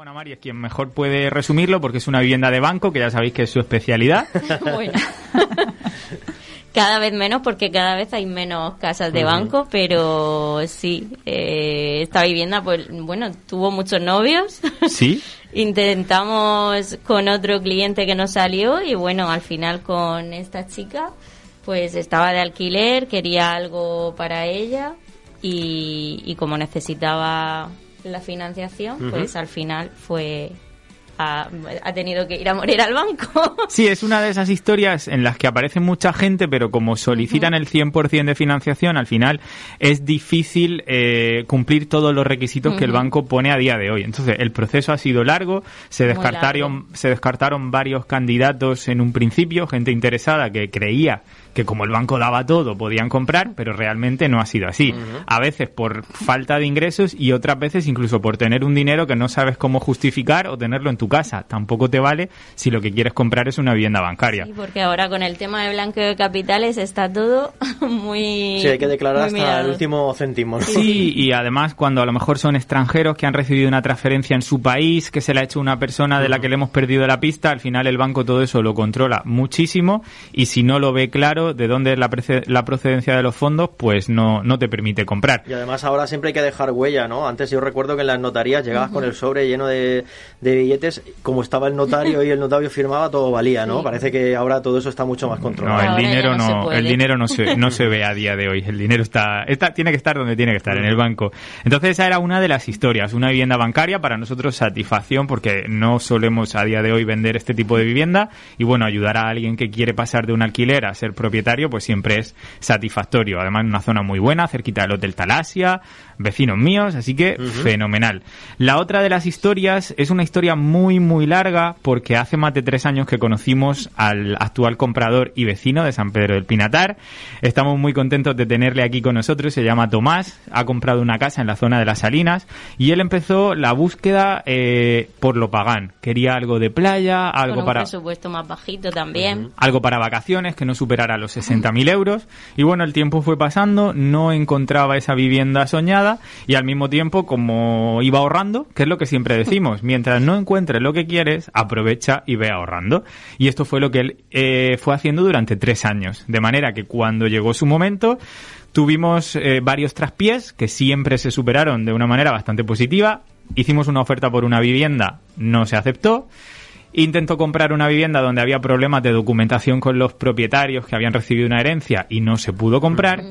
Juana Mari es quien mejor puede resumirlo porque es una vivienda de banco, que ya sabéis que es su especialidad. bueno. cada vez menos porque cada vez hay menos casas de banco, pero sí, eh, esta vivienda, pues bueno, tuvo muchos novios. Sí. Intentamos con otro cliente que nos salió y bueno, al final con esta chica, pues estaba de alquiler, quería algo para ella y, y como necesitaba la financiación, pues al final fue ha, tenido que ir a morir al banco. Sí, es una de esas historias en las que aparece mucha gente, pero como solicitan el 100% de financiación, al final es difícil eh, cumplir todos los requisitos que el banco pone a día de hoy. Entonces, el proceso ha sido largo, se descartaron, se descartaron varios candidatos en un principio, gente interesada que creía que como el banco daba todo podían comprar, pero realmente no ha sido así. A veces por falta de ingresos y otras veces incluso por tener un dinero que no sabes cómo justificar o tenerlo en tu casa. Tampoco te vale si lo que quieres comprar es una vivienda bancaria. Sí, porque ahora con el tema de blanqueo de capitales está todo muy... Sí, hay que declarar hasta el último céntimo. Sí, y además cuando a lo mejor son extranjeros que han recibido una transferencia en su país, que se le ha hecho una persona de la que le hemos perdido la pista, al final el banco todo eso lo controla muchísimo y si no lo ve claro de dónde es la, la procedencia de los fondos, pues no, no te permite comprar. Y además ahora siempre hay que dejar huella, ¿no? Antes yo recuerdo que en las notarías llegabas con el sobre lleno de, de, billetes, como estaba el notario y el notario firmaba, todo valía, ¿no? Parece que ahora todo eso está mucho más controlado. No, el dinero no, el dinero no se, no se ve a día de hoy. El dinero está, está, tiene que estar donde tiene que estar, en el banco. Entonces esa era una de las historias, una vivienda bancaria para nosotros satisfacción porque no solemos a día de hoy vender este tipo de vivienda y bueno, ayudar a alguien que quiere pasar de un alquiler a ser propietario pues siempre es satisfactorio. Además, una zona muy buena, cerquita del Hotel Talasia, vecinos míos, así que fenomenal. La otra de las historias es una historia muy, muy larga porque hace más de tres años que conocimos al actual comprador y vecino de San Pedro del Pinatar. Estamos muy contentos de tenerle aquí con nosotros, se llama Tomás, ha comprado una casa en la zona de las Salinas y él empezó la búsqueda eh, por lo pagán. Quería algo de playa, algo con un para... presupuesto más bajito también. Algo para vacaciones que no superara los 60.000 euros. Y bueno, el tiempo fue pasando, no encontraba esa vivienda soñada y al mismo tiempo como iba ahorrando, que es lo que siempre decimos, mientras no encuentres lo que quieres, aprovecha y ve ahorrando. Y esto fue lo que él eh, fue haciendo durante tres años, de manera que cuando llegó su momento, tuvimos eh, varios traspiés que siempre se superaron de una manera bastante positiva. Hicimos una oferta por una vivienda, no se aceptó. Intentó comprar una vivienda donde había problemas de documentación con los propietarios que habían recibido una herencia y no se pudo comprar.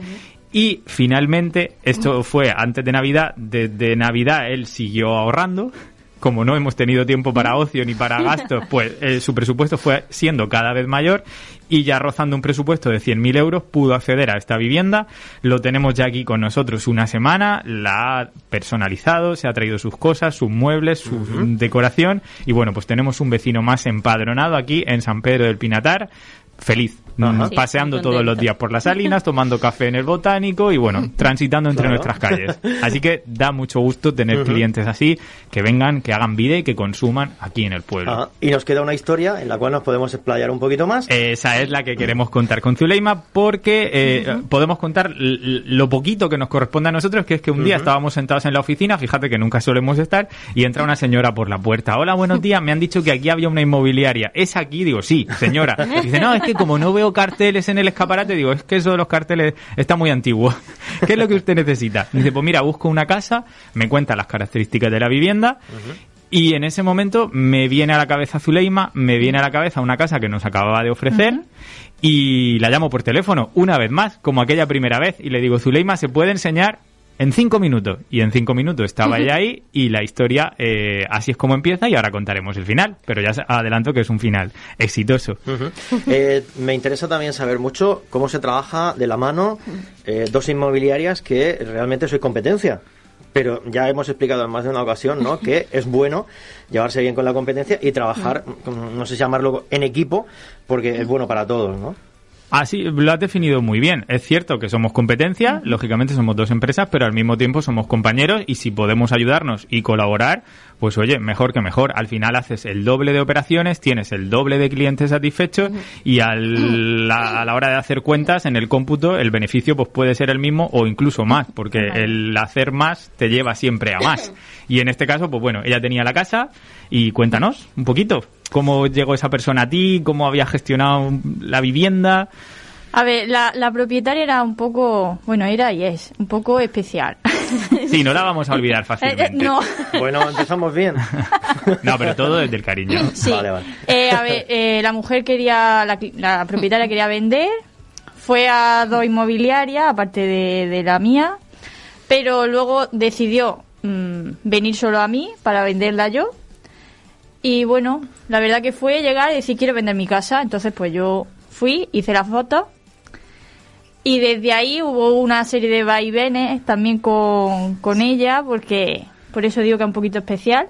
Y finalmente, esto fue antes de Navidad, desde Navidad él siguió ahorrando. Como no hemos tenido tiempo para ocio ni para gastos, pues eh, su presupuesto fue siendo cada vez mayor y ya rozando un presupuesto de 100.000 euros pudo acceder a esta vivienda. Lo tenemos ya aquí con nosotros una semana, la ha personalizado, se ha traído sus cosas, sus muebles, su decoración y bueno, pues tenemos un vecino más empadronado aquí en San Pedro del Pinatar. Feliz, mm, paseando todos los días por las salinas, tomando café en el botánico y bueno, transitando entre nuestras calles. Así que da mucho gusto tener clientes así, que vengan, que hagan vida y que consuman aquí en el pueblo. Y nos queda una historia en la cual nos podemos explayar un poquito más. Esa es la que queremos contar con Zuleima porque eh, podemos contar lo poquito que nos corresponde a nosotros, que es que un día estábamos sentados en la oficina, fíjate que nunca solemos estar, y entra una señora por la puerta. Hola, buenos días, me han dicho que aquí había una inmobiliaria. ¿Es aquí? Digo, sí, señora. dice, no, es que como no veo carteles en el escaparate, digo, es que eso de los carteles está muy antiguo. ¿Qué es lo que usted necesita? Dice, pues mira, busco una casa, me cuenta las características de la vivienda y en ese momento me viene a la cabeza Zuleima, me viene a la cabeza una casa que nos acababa de ofrecer y la llamo por teléfono una vez más, como aquella primera vez, y le digo, Zuleima, ¿se puede enseñar en cinco minutos. Y en cinco minutos estaba ella ahí y la historia eh, así es como empieza y ahora contaremos el final. Pero ya adelanto que es un final exitoso. Eh, me interesa también saber mucho cómo se trabaja de la mano eh, dos inmobiliarias que realmente soy competencia. Pero ya hemos explicado en más de una ocasión ¿no? que es bueno llevarse bien con la competencia y trabajar, no sé si llamarlo en equipo, porque es bueno para todos, ¿no? Así lo has definido muy bien. Es cierto que somos competencia, lógicamente somos dos empresas, pero al mismo tiempo somos compañeros y si podemos ayudarnos y colaborar, pues oye, mejor que mejor. Al final haces el doble de operaciones, tienes el doble de clientes satisfechos y al, la- a la hora de hacer cuentas en el cómputo el beneficio pues puede ser el mismo o incluso más, porque el hacer más te lleva siempre a más. Y en este caso, pues bueno, ella tenía la casa y cuéntanos un poquito cómo llegó esa persona a ti, cómo había gestionado la vivienda. A ver, la, la propietaria era un poco, bueno, era y es, un poco especial. Sí, no la vamos a olvidar Eh, eh, fácilmente. no, Bueno, empezamos bien. No, pero todo desde el cariño. sí. Vale, vale. Eh, a ver, eh, la mujer quería, la, propietaria quería vender, fue a dos inmobiliarias, aparte de, de la mía, pero luego decidió mm, venir solo a mí para venderla yo. Y bueno, la verdad que fue llegar y decir quiero vender mi casa, entonces pues yo fui, hice la foto y desde ahí hubo una serie de vaivenes también con, con ella, porque por eso digo que es un poquito especial.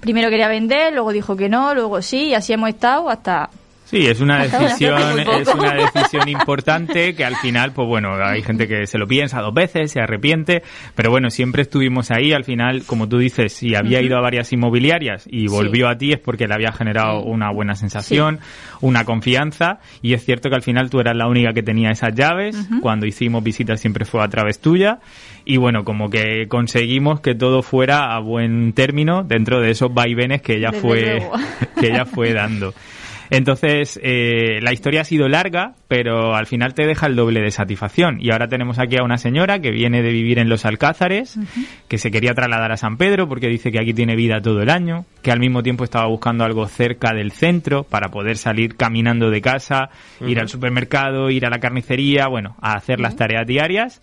Primero quería vender, luego dijo que no, luego sí, y así hemos estado hasta... Sí, es una decisión, es una decisión importante que al final, pues bueno, hay gente que se lo piensa dos veces, se arrepiente, pero bueno, siempre estuvimos ahí. Al final, como tú dices, si había ido a varias inmobiliarias y volvió a ti es porque le había generado una buena sensación, una confianza, y es cierto que al final tú eras la única que tenía esas llaves. Cuando hicimos visitas siempre fue a través tuya, y bueno, como que conseguimos que todo fuera a buen término dentro de esos vaivenes que ella Desde fue luego. que ella fue dando. Entonces, eh, la historia ha sido larga, pero al final te deja el doble de satisfacción. Y ahora tenemos aquí a una señora que viene de vivir en Los Alcázares, que se quería trasladar a San Pedro porque dice que aquí tiene vida todo el año, que al mismo tiempo estaba buscando algo cerca del centro para poder salir caminando de casa, ir al supermercado, ir a la carnicería, bueno, a hacer las tareas diarias.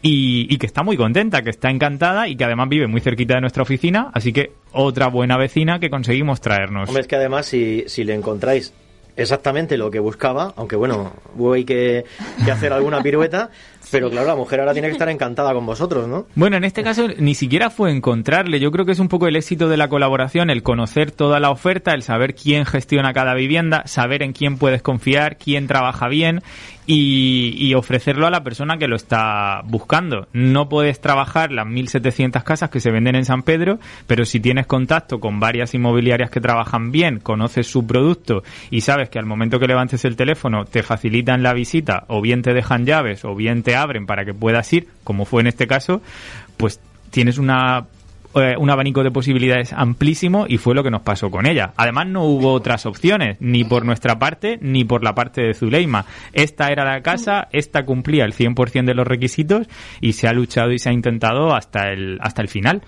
Y, que está muy contenta, que está encantada y que además vive muy cerquita de nuestra oficina, así que otra buena vecina que conseguimos traernos. Hombre, es que además si, si le encontráis exactamente lo que buscaba, aunque bueno, hubo que, que hacer alguna pirueta, pero claro, la mujer ahora tiene que estar encantada con vosotros, ¿no? Bueno, en este caso ni siquiera fue encontrarle. Yo creo que es un poco el éxito de la colaboración, el conocer toda la oferta, el saber quién gestiona cada vivienda, saber en quién puedes confiar, quién trabaja bien y, ofrecerlo a la persona que lo está buscando. No puedes trabajar las 1.700 casas que se venden en San Pedro, pero si tienes contacto con varias inmobiliarias que trabajan bien, conoces su producto y sabes que al momento que levantes el teléfono te facilitan la visita o bien te dejan llaves o bien te abren para que puedas ir, como fue en este caso, pues tienes una eh, un abanico de posibilidades amplísimo y fue lo que nos pasó con ella. Además no hubo otras opciones, ni por nuestra parte ni por la parte de Zuleima. Esta era la casa, esta cumplía el 100% de los requisitos y se ha luchado y se ha intentado hasta el hasta el final.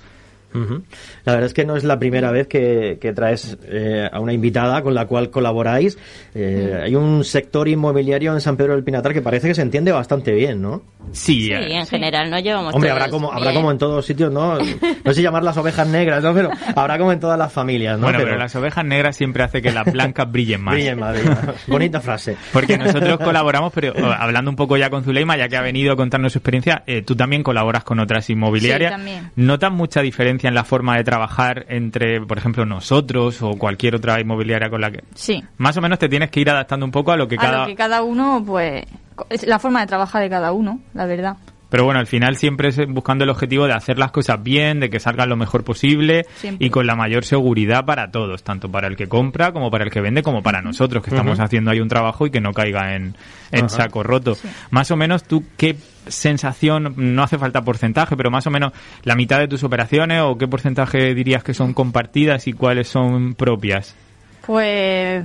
Ujú. La verdad es que no es la primera vez que, que traes eh, a una invitada con la cual colaboráis. Eh, Hay un sector inmobiliario en San Pedro del Pinatar que parece que se entiende bastante bien, ¿no? Sí, Sí, eh, en general nos llevamos Hombre, todos habrá como, habrá bien. como en todos sitios, ¿no? No sé llamar las ovejas negras, ¿no? Pero habrá como en todas las familias, ¿no? bueno, pero, las ovejas negras siempre hace que las blancas brillen más. Brillen más. Bonita frase. Porque nosotros colaboramos, pero eh, hablando un poco ya con Zuleima, ya que ha venido a contarnos su experiencia, eh, tú también colaboras con otras inmobiliarias. Sí, también. ¿Notan mucha diferencia en la forma de trabajar entre, por ejemplo, nosotros o cualquier otra inmobiliaria con la que... Sí. Más o menos te tienes que ir adaptando un poco a lo que A cada... lo que cada uno, pues, es la forma de trabajar de cada uno, la verdad. Pero bueno, al final siempre es buscando el objetivo de hacer las cosas bien, de que salgan lo mejor posible Siempre. y con la mayor seguridad para todos, tanto para el que compra como para el que vende, como para nosotros, que estamos haciendo ahí un trabajo y que no caiga en, en saco roto. Más o menos, ¿tú qué sensación, no hace falta porcentaje, pero más o menos la mitad de tus operaciones o qué porcentaje dirías que son compartidas y cuáles son propias? Pues,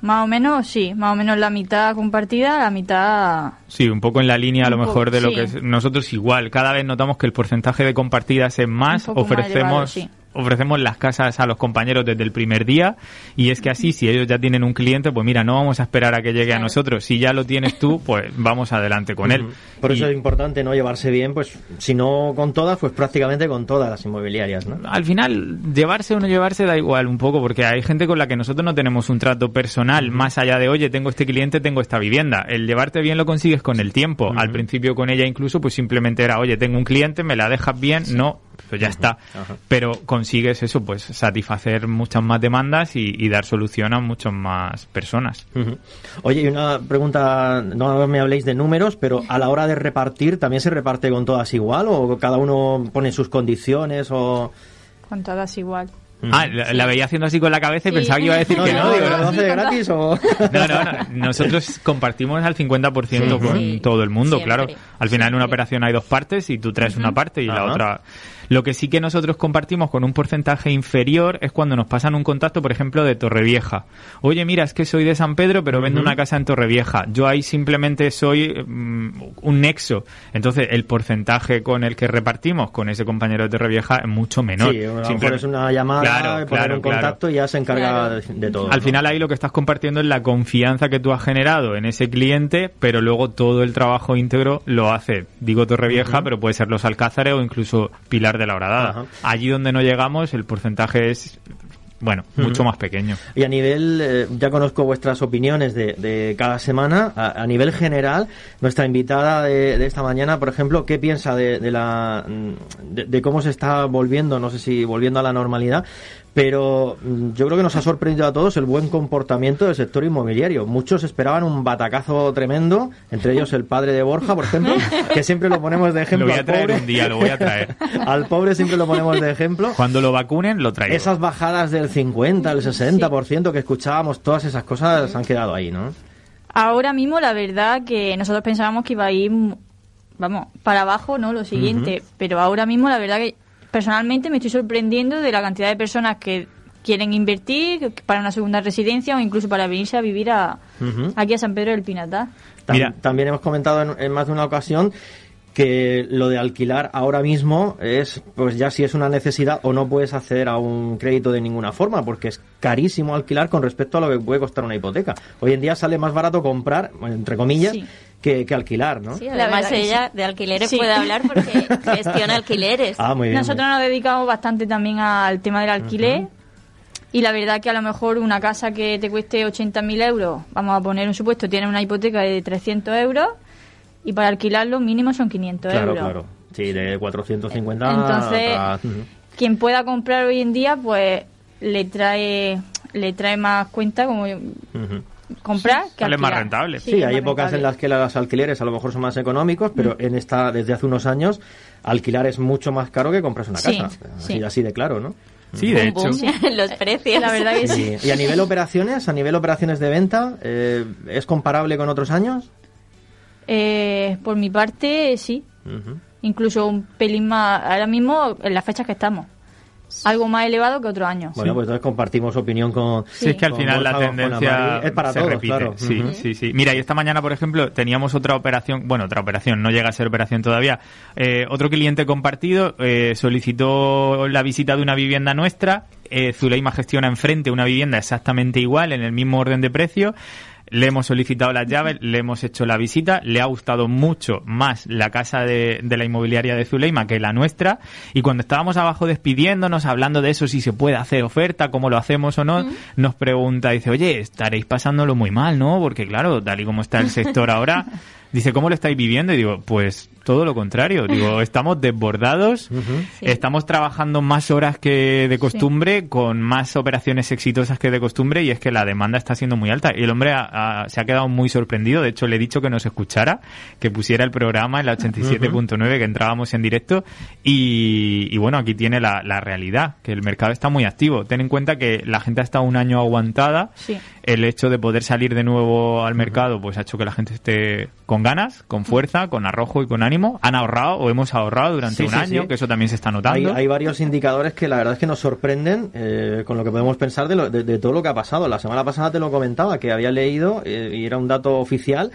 más o menos, sí, más o menos la mitad compartida, la mitad... Sí, un poco en la línea a lo mejor de lo sí. que es nosotros igual. Cada vez notamos que el porcentaje de compartidas es más. Ofrecemos elevado, sí. Ofrecemos las casas a los compañeros desde el primer día y es que así si ellos ya tienen un cliente, pues mira, no vamos a esperar a que llegue a nosotros. Si ya lo tienes tú, pues vamos adelante con él. Por eso Y es importante no llevarse bien, pues si no con todas, pues prácticamente con todas las inmobiliarias, ¿no? al final, llevarse o no llevarse da igual un poco, porque hay gente con la que nosotros no tenemos un trato personal, más allá de, oye, tengo este cliente, tengo esta vivienda. El llevarte bien lo consigues con el tiempo. Al principio con ella incluso, pues simplemente era, oye, tengo un cliente, me la dejas bien, no, pues ya está. Pero con consigues eso, pues satisfacer muchas más demandas y, y dar solución a muchas más personas. Ujú. Oye, y una pregunta, no me habléis de números, pero a la hora de repartir, ¿también se reparte con todas igual o cada uno pone sus condiciones o...? Con todas igual. Ah, la, la veía haciendo así con la cabeza y Sí. pensaba que iba a decir que no. digo, ¿lo no. hace de gratis o...? No, no, no. Nosotros compartimos al 50% con Sí. todo el mundo, Siempre. claro. Al final en una operación hay dos partes y tú traes una parte y la Ajá. otra. Lo que sí que nosotros compartimos con un porcentaje inferior es cuando nos pasan un contacto, por ejemplo, de Torrevieja. Oye, mira, es que soy de San Pedro, pero vendo una casa en Torrevieja. Yo ahí simplemente soy mm, un nexo. Entonces, el porcentaje con el que repartimos con ese compañero de Torrevieja es mucho menor. Sí, a lo mejor Simplemente- es una llamada, Claro, poner claro, un claro. contacto y ya se encarga Claro. de, de todo. Al ¿no? final ahí lo que estás compartiendo es la confianza que tú has generado en ese cliente, pero luego todo el trabajo íntegro lo hace, digo Torrevieja, pero puede ser Los Alcázares o incluso Pilar de la Horadada. Ajá. Allí donde no llegamos el porcentaje es, bueno, mucho más pequeño. Y a nivel, eh, ya conozco vuestras opiniones de, de cada semana. A, a nivel general, nuestra invitada de, de esta mañana, por ejemplo, ¿qué piensa de, de la, mm, de, de cómo se está volviendo, no sé si volviendo a la normalidad, pero mm, yo creo que nos ha sorprendido a todos el buen comportamiento del sector inmobiliario. Muchos esperaban un batacazo tremendo, entre ellos el padre de Borja, por ejemplo, que siempre lo ponemos de Lo ejemplo voy a al traer pobre. un día, lo voy a traer. al pobre siempre lo ponemos de ejemplo. Cuando lo vacunen, lo traigo. Esas bajadas del 50, el 60% que escuchábamos, todas esas cosas han quedado ahí, ¿no? Ahora mismo, la verdad que nosotros pensábamos que iba a ir, vamos, para abajo, ¿no? Lo siguiente. Pero ahora mismo, la verdad que personalmente me estoy sorprendiendo de la cantidad de personas que quieren invertir para una segunda residencia o incluso para venirse a vivir a, aquí a San Pedro del Pinatar. Mira. También hemos comentado en, en más de una ocasión que lo de alquilar ahora mismo es, pues ya si es una necesidad o no puedes acceder a un crédito de ninguna forma, porque es carísimo alquilar con respecto a lo que puede costar una hipoteca. Hoy en día sale más barato comprar, entre comillas, Sí. Que, que alquilar, ¿no? Sí, además ella de alquileres Sí. puede hablar porque gestiona alquileres. Ah, muy bien. Nosotros nos dedicamos bastante también al tema del alquiler. Y la verdad que a lo mejor una casa que te cueste 80.000 euros, vamos a poner un supuesto, tiene una hipoteca de 300 euros y para alquilarlo mínimo son 500 claro, euros. claro. Sí, de 450 Entonces, a- quien pueda comprar hoy en día, pues le trae le trae más cuenta como Ujú. Comprar que Sale más alquilar. rentable. Sí, hay más épocas en las que los alquileres a lo mejor son más económicos, pero en esta, desde hace unos años, alquilar es mucho más caro que comprarse una Sí, casa. Así, sí. así de claro, ¿no? Sí, de Boom, hecho. boom, los precios. La verdad que sí. Y, y a nivel operaciones, a nivel operaciones de venta, eh, ¿es comparable con otros años? Eh, por mi parte, sí. Incluso un pelín más, ahora mismo, en las fechas que estamos. Algo más elevado que otros años. Bueno, pues entonces compartimos opinión con... Sí, es que al final la tendencia es para se todos, repite. claro. Sí, sí, sí. Mira, y esta mañana, por ejemplo, teníamos otra operación, bueno, otra operación, no llega a ser operación todavía. Eh, otro cliente compartido eh, solicitó la visita de una vivienda nuestra. Eh, Zuleima gestiona enfrente una vivienda exactamente igual, en el mismo orden de precio. Le hemos solicitado las llaves, le hemos hecho la visita, le ha gustado mucho más la casa de, de la inmobiliaria de Zuleima que la nuestra. Y cuando estábamos abajo despidiéndonos, hablando de eso, si se puede hacer oferta, cómo lo hacemos o no, nos pregunta, dice, oye, estaréis pasándolo muy mal, ¿no? Porque claro, tal y como está el sector ahora, dice, ¿cómo lo estáis viviendo? Y digo, pues todo lo contrario. Digo, estamos desbordados, estamos trabajando más horas que de costumbre, con más operaciones exitosas que de costumbre, y es que la demanda está siendo muy alta. Y el hombre ha- ha- se ha quedado muy sorprendido. De hecho, le he dicho que nos escuchara, que pusiera el programa en la 87.9, que entrábamos en directo. Y, y bueno, aquí tiene la, la realidad, que el mercado está muy activo. Ten en cuenta que la gente ha estado un año aguantada. Sí. El hecho de poder salir de nuevo al mercado, pues ha hecho que la gente esté con ganas, con fuerza, con arrojo y con ánimo. Han ahorrado o hemos ahorrado durante Sí, un sí, año, sí. que eso también se está Hay, notando. hay varios indicadores que la verdad es que nos sorprenden eh, con lo que podemos pensar de, lo- de- de todo lo que ha pasado. La semana pasada te lo comentaba, que había leído, eh, y era un dato oficial,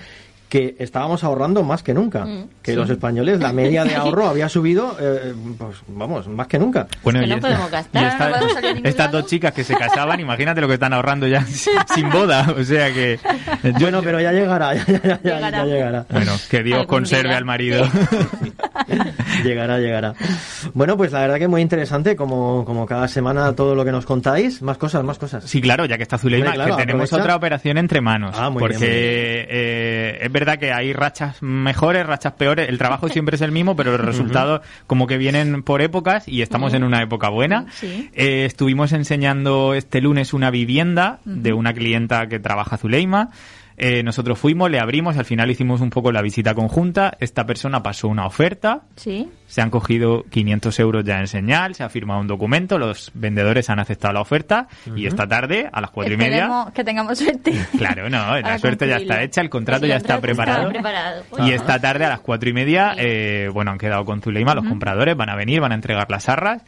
que estábamos ahorrando más que nunca. Mm, que los españoles, la media de ahorro había subido, eh, pues vamos, más que nunca. Bueno, que y no esta- podemos gastar, y no esta- podemos salir a ningún estas lado. dos chicas que se casaban, imagínate lo que están ahorrando ya sin boda. O sea que. yo- Bueno, pero ya llegará, ya, ya- ya- ya Llegará. llegará. Bueno, que Dios conserve día. al marido. Llegará, llegará. Bueno, pues la verdad que muy interesante, como, como cada semana todo lo que nos contáis. Más cosas, más cosas. Sí, claro, ya que está Zuleima, Hombre, claro, que tenemos aprovecha. otra operación entre manos. Ah, muy bien, porque muy bien. eh, es verdad que hay rachas mejores, rachas peores. El trabajo siempre es el mismo, pero los resultados como que vienen por épocas y estamos en una época buena. Sí. Eh, estuvimos enseñando este lunes una vivienda de una clienta que trabaja Zuleima. Eh, nosotros fuimos, le abrimos, al final hicimos un poco la visita conjunta. Esta persona pasó una oferta, Sí. se han cogido 500 euros ya en señal, se ha firmado un documento, los vendedores han aceptado la oferta y esta tarde a las cuatro y media. Que tengamos suerte. Claro, no, la suerte ya está hecha, el contrato El ya está preparado. preparado. Y esta tarde a las cuatro y media, eh, bueno, han quedado con Zuleima, los compradores van a venir, van a entregar las arras.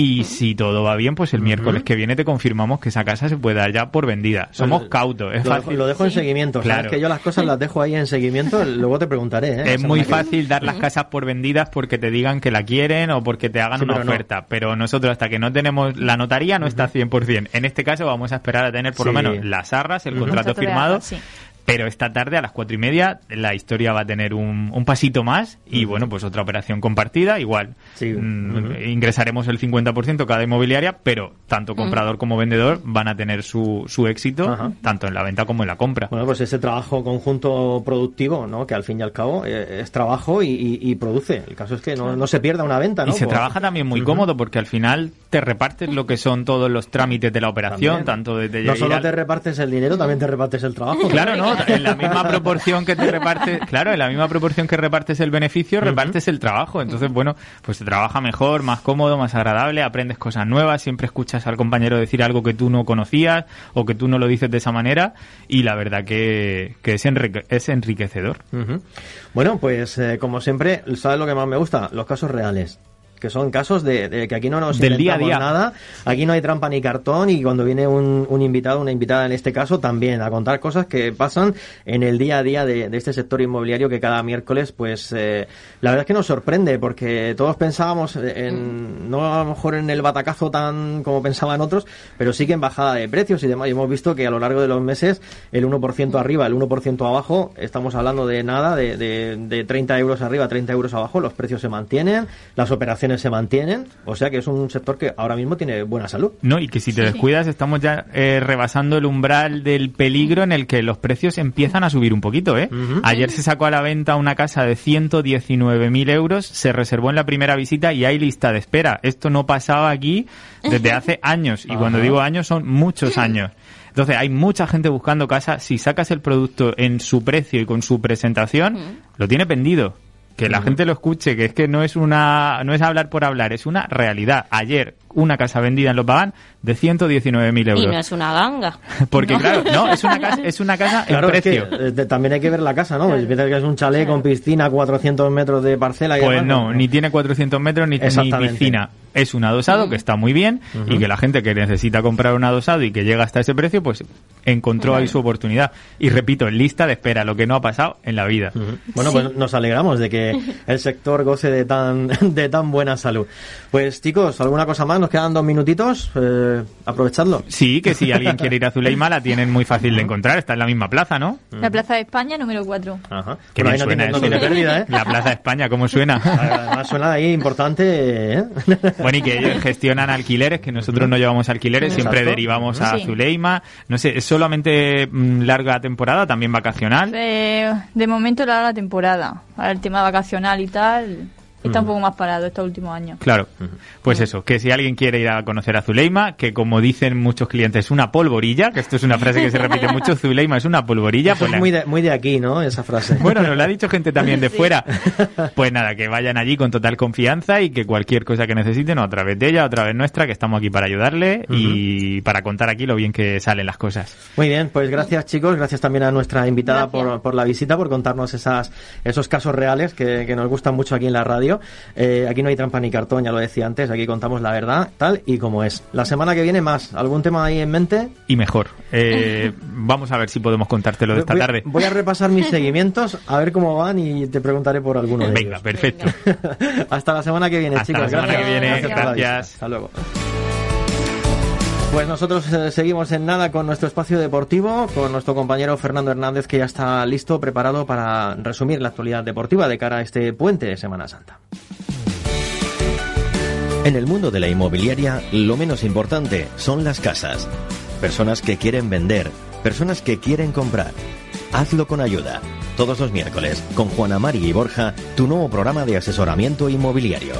Y si todo va bien, pues el miércoles que viene te confirmamos que esa casa se puede dar ya por vendida. Somos Pues, cautos, es lo, dejo, fácil. lo dejo en seguimiento. Claro. Sabes que yo las cosas las dejo ahí en seguimiento, luego te preguntaré. ¿eh? Es muy fácil dar las casas por vendidas porque te digan que la quieren o porque te hagan Sí, una pero no. oferta. Pero nosotros, hasta que no tenemos la notaría, no está 100%. En este caso, vamos a esperar a tener por lo menos las arras, el contrato firmado. arras, sí. Pero esta tarde, a las cuatro y media, la historia va a tener un, un pasito más y, bueno, pues otra operación compartida. Igual, Sí. mm, ingresaremos el 50% cada inmobiliaria, pero tanto comprador como vendedor van a tener su, su éxito, tanto en la venta como en la compra. Bueno, pues ese trabajo conjunto productivo, ¿no? Que al fin y al cabo eh, es trabajo y, y- y produce. El caso es que no, no se pierda una venta, ¿no? Y se trabaja también muy cómodo porque al final te repartes lo que son todos los trámites de la operación, También. tanto desde No solo al- te repartes el dinero, también te repartes el trabajo. Claro, ¿no? En la misma proporción que te repartes, claro, en la misma proporción que repartes el beneficio, repartes el trabajo. Entonces, bueno, pues se trabaja mejor, más cómodo, más agradable, aprendes cosas nuevas, siempre escuchas al compañero decir algo que tú no conocías o que tú no lo dices de esa manera y la verdad que, que es, enrique- es enriquecedor. Bueno, pues eh, como siempre, ¿sabes lo que más me gusta? Los casos reales. Que son casos de, de que aquí no nos Del día a inventamos día. nada, aquí no hay trampa ni cartón y cuando viene un, un invitado, una invitada en este caso, también a contar cosas que pasan en el día a día de, de este sector inmobiliario que cada miércoles, pues eh, la verdad es que nos sorprende porque todos pensábamos en, no a lo mejor en el batacazo tan como pensaban otros, pero sí que en bajada de precios y demás. Y hemos visto que a lo largo de los meses el 1% arriba, el 1% abajo, estamos hablando de nada, de, de, de 30 euros arriba, 30 euros abajo, los precios se mantienen, las operaciones se mantienen, o sea que es un sector que ahora mismo tiene buena salud. No, y que si te descuidas estamos ya eh, rebasando el umbral del peligro en el que los precios empiezan a subir un poquito, ¿eh? Ayer se sacó a la venta una casa de 119.000 euros, se reservó en la primera visita y hay lista de espera. Esto no pasaba aquí desde hace años, y cuando digo años son muchos años. Entonces hay mucha gente buscando casa. Si sacas el producto en su precio y con su presentación, lo tiene pendido. Que la gente lo escuche, que es que no es una, no es hablar por hablar, es una realidad. Ayer una casa vendida en Los Pagan de 119.000 euros. Y no es una ganga. Porque claro, no, es una casa, es una casa Claro, en es que precio. eh, también hay que ver la casa, ¿no? Si piensas que es un chalet con piscina, 400 metros de parcela y Pues demás, no, ni tiene 400 metros ni, ni piscina. Es un adosado que está muy bien y que la gente que necesita comprar un adosado y que llega hasta ese precio, pues encontró ahí su oportunidad. Y repito, en lista de espera, lo que no ha pasado en la vida. Bueno, pues nos alegramos de que el sector goce de tan, de tan buena salud. Pues chicos, ¿alguna cosa más? Nos quedan dos minutitos. Eh, aprovechadlo. Sí, que si alguien quiere ir a Zuleima la tienen muy fácil de encontrar. Está en la misma plaza, ¿no? La Plaza de España, número 4. Ajá. Que ahí no suena tiene, no tiene pérdida, ¿eh? La Plaza de España, ¿cómo suena? Además suena ahí importante, ¿eh? Bueno, y que ellos gestionan alquileres, que nosotros no llevamos alquileres, siempre Exacto. derivamos a Sí. Zuleima. No sé, ¿es solamente mm, larga temporada, también vacacional? Eh, de momento la la temporada. Ahora el tema vacacional y tal está un poco más parado estos últimos años. Claro, pues eso, que si alguien quiere ir a conocer a Zuleima, que como dicen muchos clientes, es una polvorilla, que esto es una frase que se repite mucho, Zuleima es una polvorilla. Eso Pues es la- muy de, muy de aquí, ¿no? Esa frase. Bueno, nos lo ha dicho gente también de fuera. Pues nada, que vayan allí con total confianza y que cualquier cosa que necesiten, o a través de ella, o a través nuestra, que estamos aquí para ayudarle y para contar aquí lo bien que salen las cosas. Muy bien, pues gracias chicos, gracias también a nuestra invitada por, por la visita, por contarnos esas, esos casos reales que, que nos gustan mucho aquí en la radio. Eh, aquí no hay trampa ni cartón, ya lo decía antes, aquí contamos la verdad, tal y como es. La semana que viene más, ¿algún tema ahí en mente? Y mejor. Eh, vamos a ver si podemos contártelo de esta voy, tarde. voy a repasar mis seguimientos, a ver cómo van y te preguntaré por alguno de Venga, ellos. perfecto. Hasta la semana que viene, Hasta chicos. la semana Gracias. que viene, gracias. Hasta luego. Pues nosotros eh, seguimos en nada con nuestro espacio deportivo, con nuestro compañero Fernando Hernández que ya está listo, preparado para resumir la actualidad deportiva de cara a este puente de Semana Santa. En el mundo de la inmobiliaria, lo menos importante son las casas. Personas que quieren vender, personas que quieren comprar. Hazlo con ayuda. Todos los miércoles, con Juana Mari y Borja, tu nuevo programa de asesoramiento inmobiliario.